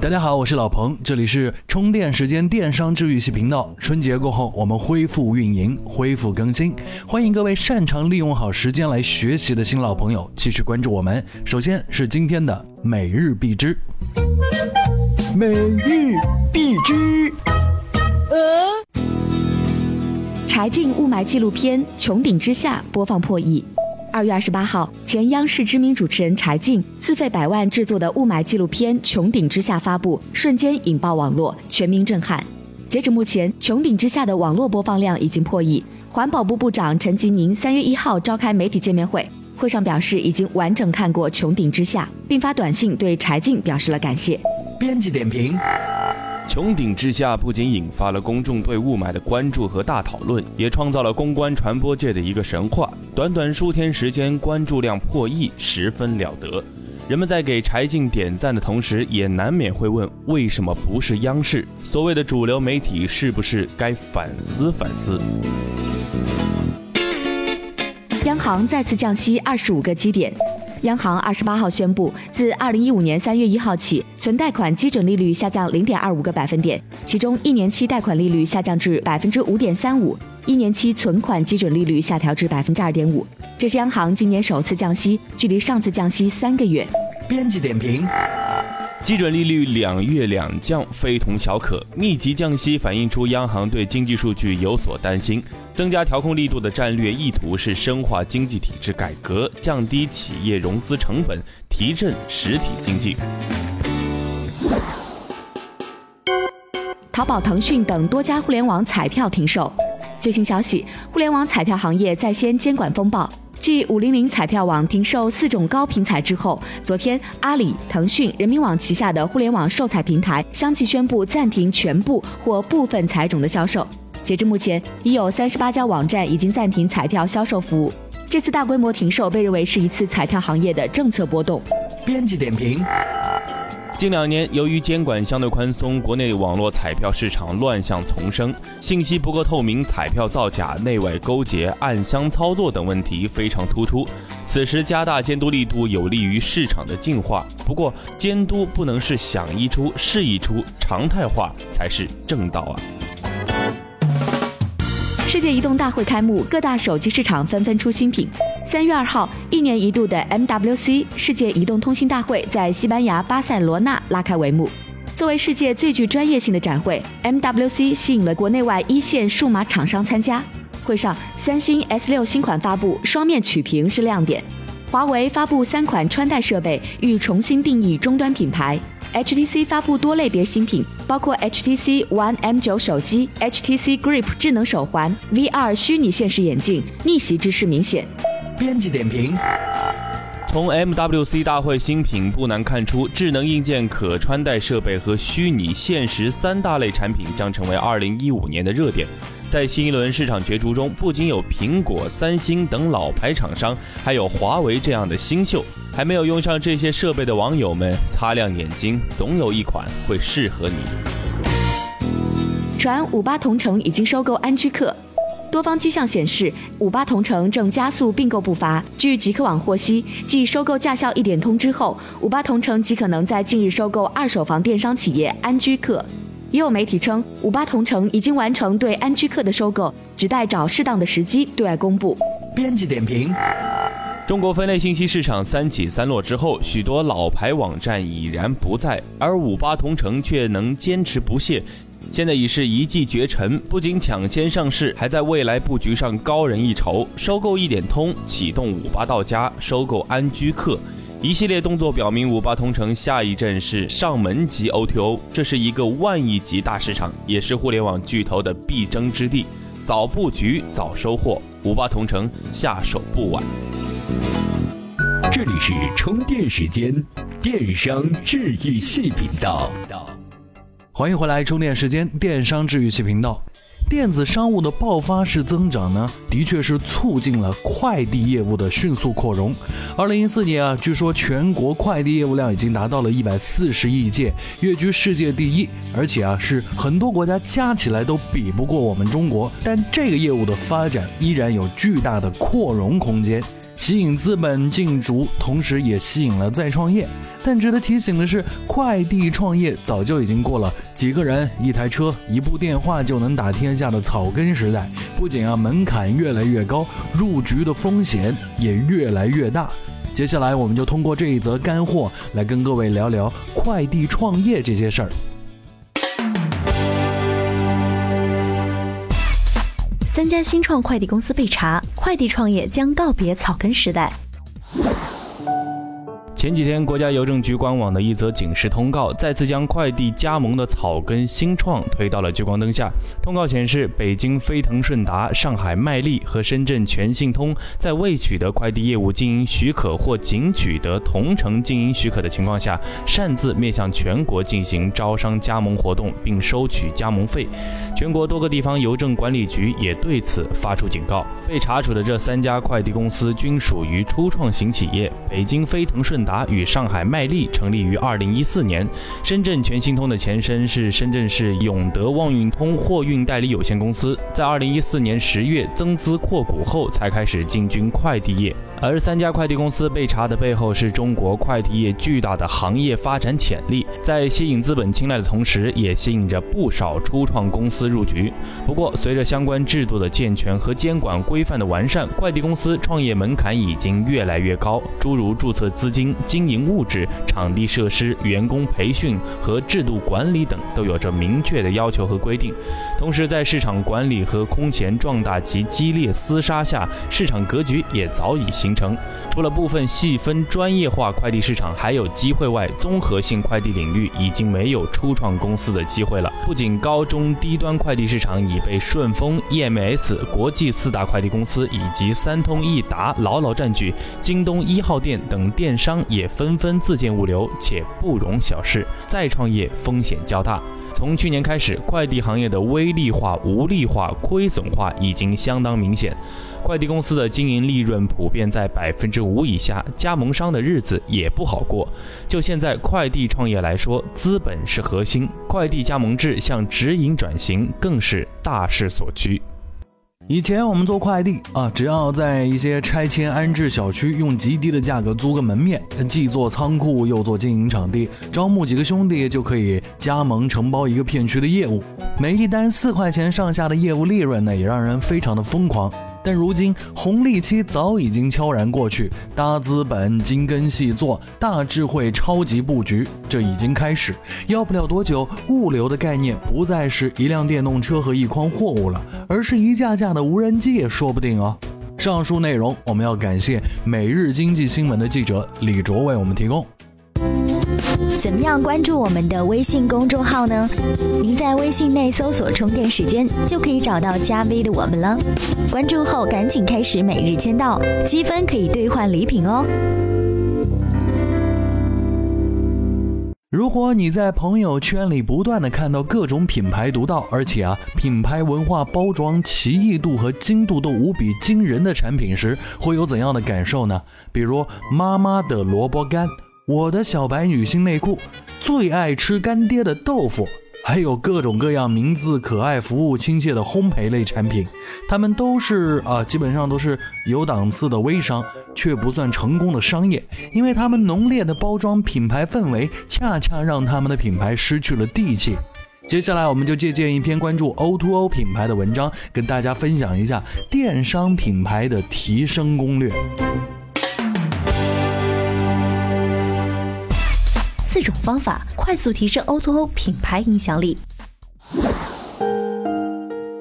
大家好，我是老彭，这里是充电时间电商治愈系频道。春节过后，我们恢复运营，恢复更新，欢迎各位擅长利用好时间来学习的新老朋友继续关注我们。首先是今天的每日必知，每日必知。呃，柴静雾霾纪录片《穹顶之下》播放破亿。二月二十八号，前央视知名主持人柴静自费百万制作的雾霾纪录片《穹顶之下》发布，瞬间引爆网络，全民震撼。截止目前，《穹顶之下》的网络播放量已经破亿。环保部部长陈吉宁三月一号召开媒体见面会，会上表示已经完整看过《穹顶之下》，并发短信对柴静表示了感谢。编辑点评。穹顶之下不仅引发了公众对雾霾的关注和大讨论，也创造了公关传播界的一个神话。短短数天时间，关注量破亿，十分了得。人们在给柴静点赞的同时，也难免会问：为什么不是央视？所谓的主流媒体，是不是该反思反思？央行再次降息二十五个基点。央行二十八号宣布，自二零一五年三月一号起，存贷款基准利率下降零点二五个百分点，其中一年期贷款利率下降至百分之五点三五，一年期存款基准利率下调至百分之二点五。这是央行今年首次降息，距离上次降息三个月。编辑点评。基准利率两月两降，非同小可。密集降息反映出央行对经济数据有所担心。增加调控力度的战略意图是深化经济体制改革，降低企业融资成本，提振实体经济。淘宝、腾讯等多家互联网彩票停售。最新消息，互联网彩票行业在先监管风暴。继五零零彩票网停售四种高频彩之后，昨天阿里、腾讯、人民网旗下的互联网售彩平台相继宣布暂停全部或部分彩种的销售。截至目前，已有三十八家网站已经暂停彩票销售服务。这次大规模停售被认为是一次彩票行业的政策波动。编辑点评。近两年，由于监管相对宽松，国内网络彩票市场乱象丛生，信息不够透明，彩票造假、内外勾结、暗箱操作等问题非常突出。此时加大监督力度，有利于市场的净化。不过，监督不能是想一出是一出，常态化才是正道啊！世界移动大会开幕，各大手机市场纷纷出新品。三月二号，一年一度的 MWC 世界移动通信大会在西班牙巴塞罗那拉开帷幕。作为世界最具专业性的展会，MWC 吸引了国内外一线数码厂商参加。会上，三星 S 六新款发布，双面曲屏是亮点。华为发布三款穿戴设备，欲重新定义终端品牌。HTC 发布多类别新品，包括 HTC One M9 手机、HTC Grip 智能手环、VR 虚拟现实眼镜，逆袭之势明显。编辑点评：从 MWC 大会新品不难看出，智能硬件、可穿戴设备和虚拟现实三大类产品将成为2015年的热点。在新一轮市场角逐中，不仅有苹果、三星等老牌厂商，还有华为这样的新秀。还没有用上这些设备的网友们，擦亮眼睛，总有一款会适合你。传五八同城已经收购安居客，多方迹象显示，五八同城正加速并购步伐。据极客网获悉，继收购驾校一点通之后，五八同城极可能在近日收购二手房电商企业安居客。也有媒体称，五八同城已经完成对安居客的收购，只待找适当的时机对外公布。编辑点评：中国分类信息市场三起三落之后，许多老牌网站已然不在，而五八同城却能坚持不懈，现在已是一骑绝尘，不仅抢先上市，还在未来布局上高人一筹。收购一点通，启动五八到家，收购安居客。一系列动作表明，五八同城下一站是上门级 O2O，这是一个万亿级大市场，也是互联网巨头的必争之地。早布局，早收获，五八同城下手不晚。这里是充电时间，电商治愈系频道。欢迎回来，充电时间，电商治愈系频道。电子商务的爆发式增长呢，的确是促进了快递业务的迅速扩容。二零一四年啊，据说全国快递业务量已经达到了一百四十亿件，跃居世界第一，而且啊，是很多国家加起来都比不过我们中国。但这个业务的发展依然有巨大的扩容空间。吸引资本进驻，同时也吸引了再创业。但值得提醒的是，快递创业早就已经过了几个人、一台车、一部电话就能打天下的草根时代。不仅啊门槛越来越高，入局的风险也越来越大。接下来，我们就通过这一则干货来跟各位聊聊快递创业这些事儿。三家新创快递公司被查，快递创业将告别草根时代。前几天，国家邮政局官网的一则警示通告，再次将快递加盟的草根新创推到了聚光灯下。通告显示，北京飞腾顺达、上海麦力和深圳全信通在未取得快递业务经营许可或仅取得同城经营许可的情况下，擅自面向全国进行招商加盟活动，并收取加盟费。全国多个地方邮政管理局也对此发出警告。被查处的这三家快递公司均属于初创型企业，北京飞腾顺达。达与上海麦力成立于二零一四年，深圳全兴通的前身是深圳市永德旺运通货运代理有限公司，在二零一四年十月增资扩股后，才开始进军快递业。而三家快递公司被查的背后，是中国快递业巨大的行业发展潜力，在吸引资本青睐的同时，也吸引着不少初创公司入局。不过，随着相关制度的健全和监管规范的完善，快递公司创业门槛已经越来越高，诸如注册资金、经营物质、场地设施、员工培训和制度管理等，都有着明确的要求和规定。同时，在市场管理和空前壮大及激烈厮杀下，市场格局也早已形。成，除了部分细分专业化快递市场还有机会外，综合性快递领域已经没有初创公司的机会了。不仅高中低端快递市场已被顺丰、EMS、国际四大快递公司以及三通一达牢牢占据，京东一号店等电商也纷纷自建物流，且不容小视，再创业风险较大。从去年开始，快递行业的微利化、无利化、亏损化已经相当明显。快递公司的经营利润普遍在百分之五以下，加盟商的日子也不好过。就现在快递创业来说，资本是核心，快递加盟制向直营转型更是大势所趋。以前我们做快递啊，只要在一些拆迁安置小区用极低的价格租个门面，既做仓库又做经营场地，招募几个兄弟就可以加盟承包一个片区的业务。每一单四块钱上下的业务利润呢，也让人非常的疯狂。但如今红利期早已经悄然过去，大资本精耕细作，大智慧超级布局，这已经开始。要不了多久，物流的概念不再是一辆电动车和一筐货物了，而是一架架的无人机也说不定哦。上述内容我们要感谢每日经济新闻的记者李卓为我们提供。怎么样关注我们的微信公众号呢？您在微信内搜索“充电时间”就可以找到加 V 的我们了。关注后赶紧开始每日签到，积分可以兑换礼品哦。如果你在朋友圈里不断的看到各种品牌独到，而且啊品牌文化包装奇异度和精度都无比惊人的产品时，会有怎样的感受呢？比如妈妈的萝卜干。我的小白女性内裤，最爱吃干爹的豆腐，还有各种各样名字可爱、服务亲切的烘焙类产品，他们都是啊，基本上都是有档次的微商，却不算成功的商业，因为他们浓烈的包装品牌氛围，恰恰让他们的品牌失去了地气。接下来，我们就借鉴一篇关注 O2O 品牌的文章，跟大家分享一下电商品牌的提升攻略。四种方法快速提升 O2O 品牌影响力。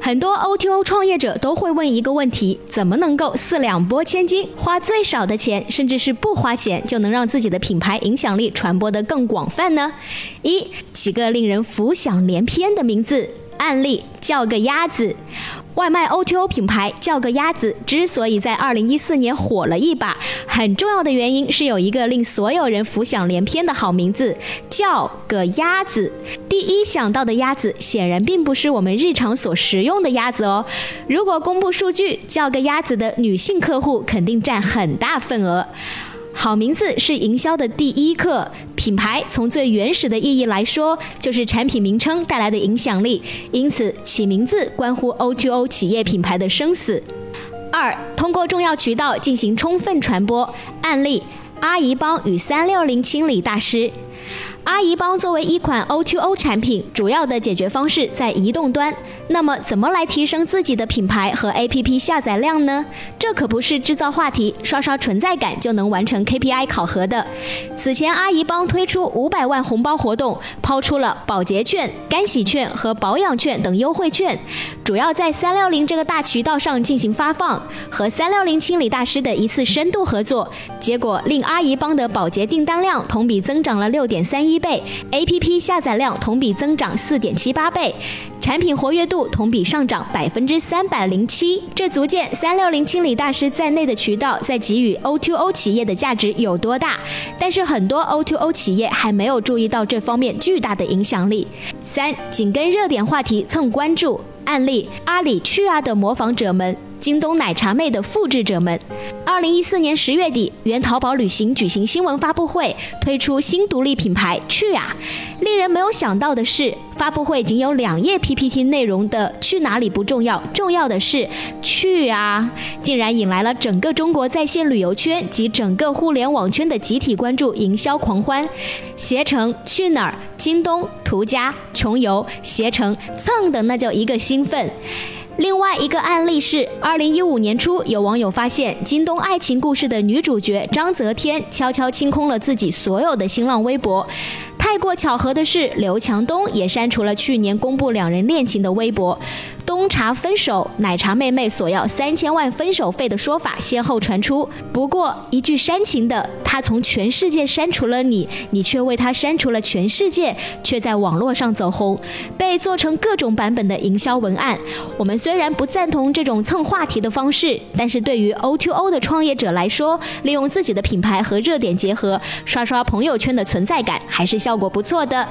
很多 O2O 创业者都会问一个问题：怎么能够四两拨千斤，花最少的钱，甚至是不花钱，就能让自己的品牌影响力传播得更广泛呢？一，起个令人浮想联翩的名字。案例：叫个鸭子。外卖 O2O 品牌叫个鸭子之所以在2014年火了一把，很重要的原因是有一个令所有人浮想联翩的好名字——叫个鸭子。第一想到的鸭子显然并不是我们日常所食用的鸭子哦。如果公布数据，叫个鸭子的女性客户肯定占很大份额。好名字是营销的第一课，品牌从最原始的意义来说，就是产品名称带来的影响力，因此起名字关乎 O2O 企业品牌的生死。二，通过重要渠道进行充分传播。案例：阿姨帮与三六零清理大师。阿姨帮作为一款 O2O 产品，主要的解决方式在移动端。那么，怎么来提升自己的品牌和 APP 下载量呢？这可不是制造话题、刷刷存在感就能完成 KPI 考核的。此前，阿姨帮推出五百万红包活动，抛出了保洁券、干洗券和保养券等优惠券，主要在三六零这个大渠道上进行发放。和三六零清理大师的一次深度合作，结果令阿姨帮的保洁订单量同比增长了六点三一。倍，APP 下载量同比增长四点七八倍，产品活跃度度同比上涨百分之三百零七。这足见三六零清理大师在内的渠道在给予 O2O 企业的价值有多大。但是很多 O2O 企业还没有注意到这方面巨大的影响力。三，紧跟热点话题蹭关注。案例：阿里去啊的模仿者们。京东奶茶妹的复制者们，二零一四年十月底，原淘宝旅行举行新闻发布会，推出新独立品牌去啊！令人没有想到的是，发布会仅有两页 PPT 内容的去哪里不重要，重要的是去啊！竟然引来了整个中国在线旅游圈及整个互联网圈的集体关注，营销狂欢。携程去哪儿、京东、途家、穷游、携程蹭的那叫一个兴奋。另外一个案例是，二零一五年初，有网友发现京东爱情故事的女主角章泽天悄悄清空了自己所有的新浪微博。太过巧合的是，刘强东也删除了去年公布两人恋情的微博。东茶分手，奶茶妹妹索要三千万分手费的说法先后传出。不过，一句煽情的“他从全世界删除了你，你却为他删除了全世界”，却在网络上走红，被做成各种版本的营销文案。我们虽然不赞同这种蹭话题的方式，但是对于 O2O 的创业者来说，利用自己的品牌和热点结合，刷刷朋友圈的存在感，还是效果不错的。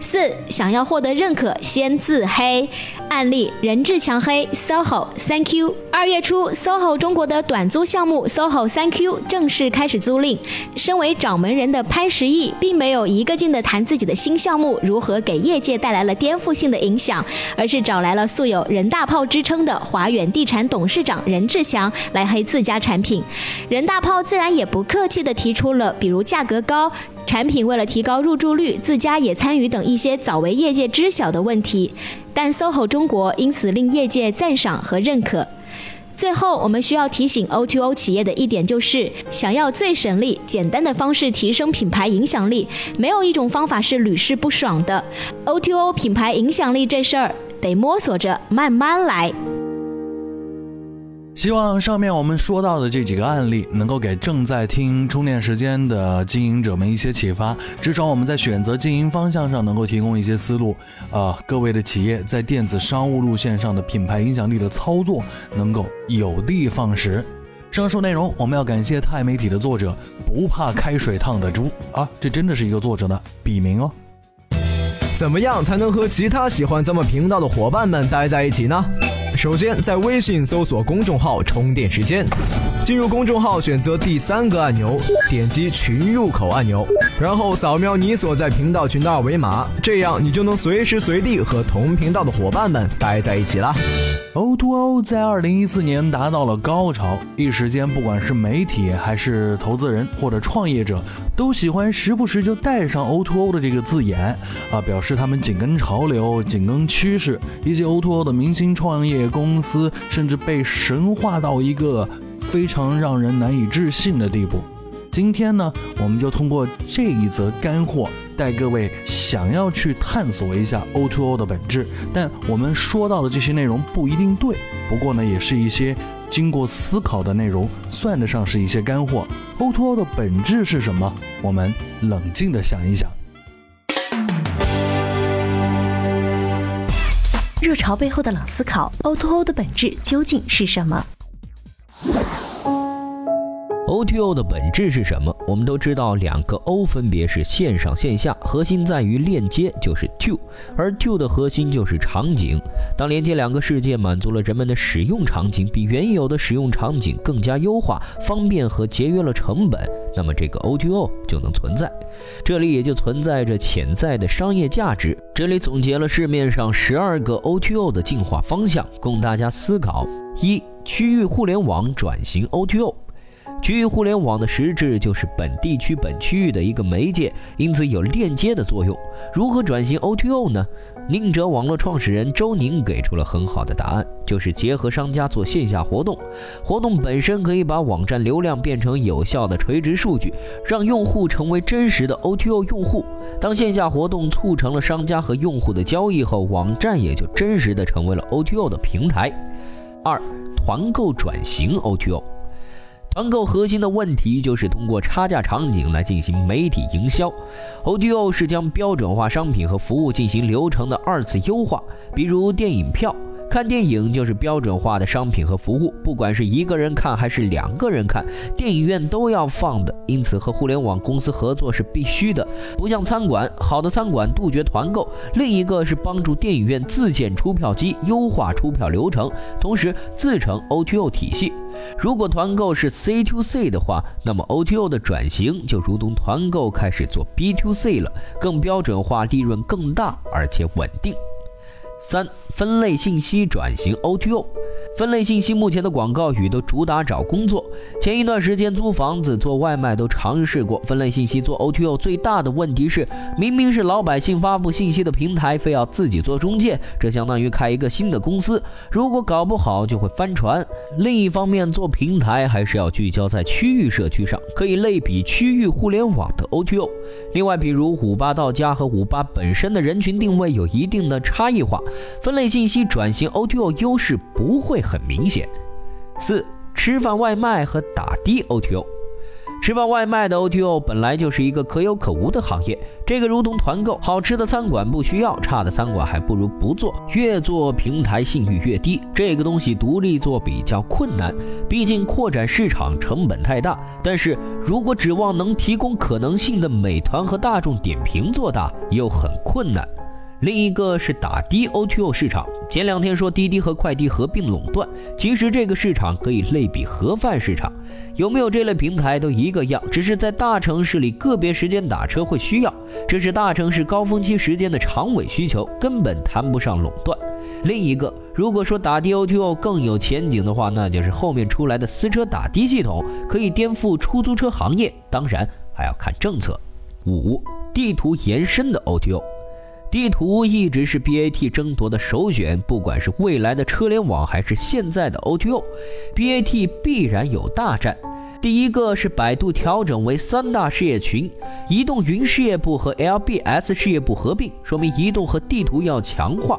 四，想要获得认可，先自黑。案例：任志强黑 SOHO Thank you。二月初，SOHO 中国的短租项目 SOHO Thank you 正式开始租赁。身为掌门人的潘石屹，并没有一个劲的谈自己的新项目如何给业界带来了颠覆性的影响，而是找来了素有“任大炮”之称的华远地产董事长任志强来黑自家产品。任大炮自然也不客气的提出了，比如价格高。产品为了提高入住率，自家也参与等一些早为业界知晓的问题，但 SOHO 中国因此令业界赞赏和认可。最后，我们需要提醒 O2O 企业的一点就是，想要最省力、简单的方式提升品牌影响力，没有一种方法是屡试不爽的。O2O 品牌影响力这事儿，得摸索着慢慢来。希望上面我们说到的这几个案例，能够给正在听充电时间的经营者们一些启发。至少我们在选择经营方向上能够提供一些思路。啊，各位的企业在电子商务路线上的品牌影响力的操作，能够有的放矢。上述内容我们要感谢钛媒体的作者不怕开水烫的猪啊，这真的是一个作者的笔名哦。怎么样才能和其他喜欢咱们频道的伙伴们待在一起呢？首先，在微信搜索公众号“充电时间”，进入公众号，选择第三个按钮，点击群入口按钮，然后扫描你所在频道群的二维码，这样你就能随时随地和同频道的伙伴们待在一起了。O2O 在二零一四年达到了高潮，一时间，不管是媒体还是投资人或者创业者，都喜欢时不时就带上 O2O 的这个字眼，啊，表示他们紧跟潮流、紧跟趋势。一些 O2O 的明星创业公司，甚至被神化到一个非常让人难以置信的地步。今天呢，我们就通过这一则干货。带各位想要去探索一下 O2O 的本质，但我们说到的这些内容不一定对，不过呢，也是一些经过思考的内容，算得上是一些干货。O2O 的本质是什么？我们冷静的想一想。热潮背后的冷思考，O2O 的本质究竟是什么？O2O 的本质是什么？我们都知道，两个 O 分别是线上线下，核心在于链接，就是 To，而 To 的核心就是场景。当连接两个世界满足了人们的使用场景，比原有的使用场景更加优化、方便和节约了成本，那么这个 O2O 就能存在。这里也就存在着潜在的商业价值。这里总结了市面上十二个 O2O 的进化方向，供大家思考：一、区域互联网转型 O2O。区域互联网的实质就是本地区、本区域的一个媒介，因此有链接的作用。如何转型 O2O 呢？宁哲网络创始人周宁给出了很好的答案，就是结合商家做线下活动，活动本身可以把网站流量变成有效的垂直数据，让用户成为真实的 O2O 用户。当线下活动促成了商家和用户的交易后，网站也就真实的成为了 O2O 的平台。二、团购转型 O2O。团购核心的问题就是通过差价场景来进行媒体营销 ODO 是将标准化商品和服务进行流程的二次优化，比如电影票。看电影就是标准化的商品和服务，不管是一个人看还是两个人看，电影院都要放的。因此和互联网公司合作是必须的。不像餐馆，好的餐馆杜绝团购。另一个是帮助电影院自建出票机，优化出票流程，同时自成 O2O 体系。如果团购是 C to C 的话，那么 O2O 的转型就如同团购开始做 B to C 了，更标准化，利润更大，而且稳定。三分类信息转型 O2O，分类信息目前的广告语都主打找工作。前一段时间租房子、做外卖都尝试过分类信息做 O2O，最大的问题是，明明是老百姓发布信息的平台，非要自己做中介，这相当于开一个新的公司，如果搞不好就会翻船。另一方面，做平台还是要聚焦在区域社区上，可以类比区域互联网的 O2O。另外，比如五八到家和五八本身的人群定位有一定的差异化。分类信息转型 O2O 优势不会很明显。四、吃饭外卖和打的 O T O。吃饭外卖的 O T O 本来就是一个可有可无的行业，这个如同团购，好吃的餐馆不需要，差的餐馆还不如不做，越做平台信誉越低。这个东西独立做比较困难，毕竟扩展市场成本太大。但是如果指望能提供可能性的美团和大众点评做大，又很困难。另一个是打的 O T O 市场，前两天说滴滴和快递合并垄断，其实这个市场可以类比盒饭市场，有没有这类平台都一个样，只是在大城市里个别时间打车会需要，这是大城市高峰期时间的长尾需求，根本谈不上垄断。另一个，如果说打的 O2O 更有前景的话，那就是后面出来的私车打的系统可以颠覆出租车行业，当然还要看政策。五、地图延伸的 O2O。地图一直是 BAT 争夺的首选，不管是未来的车联网还是现在的 O2O，BAT 必然有大战。第一个是百度调整为三大事业群，移动云事业部和 LBS 事业部合并，说明移动和地图要强化。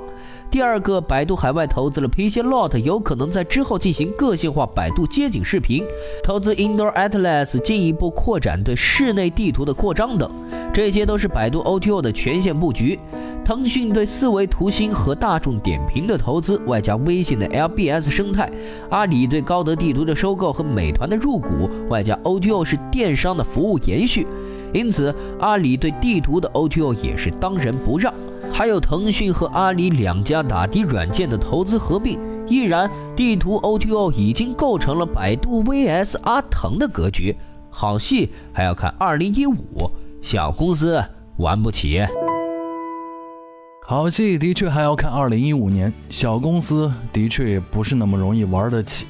第二个，百度海外投资了 PCLot，有可能在之后进行个性化百度街景视频，投资 Indoor Atlas，进一步扩展对室内地图的扩张等，这些都是百度 O T O 的全线布局。腾讯对四维图新和大众点评的投资，外加微信的 LBS 生态，阿里对高德地图的收购和美团的入股，外加 O T O 是电商的服务延续，因此阿里对地图的 O T O 也是当仁不让。还有腾讯和阿里两家打的软件的投资合并，依然地图 O T O 已经构成了百度 VS 阿腾的格局。好戏还要看2015，小公司玩不起。好戏的确还要看2015年，小公司的确也不是那么容易玩得起。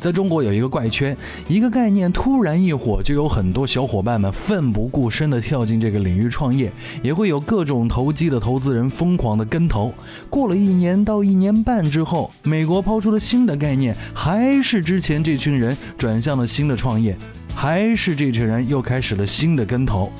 在中国有一个怪圈，一个概念突然一火，就有很多小伙伴们奋不顾身地跳进这个领域创业，也会有各种投机的投资人疯狂地跟投。过了一年到一年半之后，美国抛出了新的概念，还是之前这群人转向了新的创业，还是这群人又开始了新的跟投。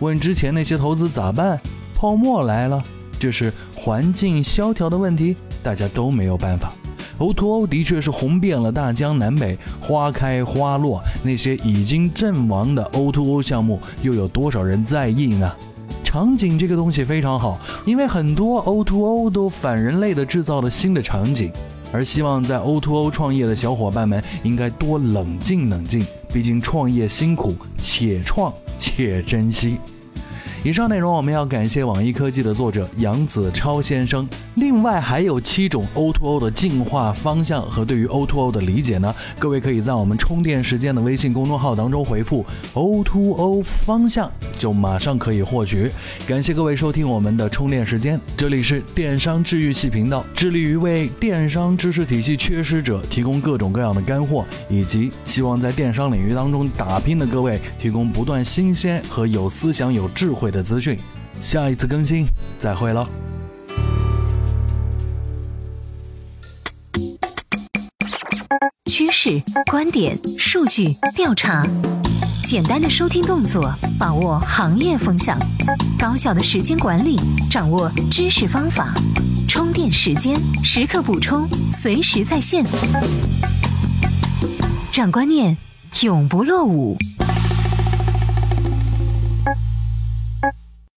问之前那些投资咋办？泡沫来了。这是环境萧条的问题，大家都没有办法。O2O 的确是红遍了大江南北，花开花落。那些已经阵亡的 O2O 项目，又有多少人在意呢？场景这个东西非常好，因为很多 O2O 都反人类的制造了新的场景，而希望在 O2O 创业的小伙伴们应该多冷静冷静，毕竟创业辛苦，且创且珍惜。以上内容我们要感谢网易科技的作者杨子超先生。另外还有七种 O2O 的进化方向和对于 O2O 的理解呢？各位可以在我们充电时间的微信公众号当中回复 O2O 方向，就马上可以获取。感谢各位收听我们的充电时间，这里是电商治愈系频道，致力于为电商知识体系缺失者提供各种各样的干货，以及希望在电商领域当中打拼的各位提供不断新鲜和有思想、有智慧。的资讯，下一次更新再会喽。趋势、观点、数据、调查，简单的收听动作，把握行业风向；高效的时间管理，掌握知识方法。充电时间，时刻补充，随时在线，让观念永不落伍。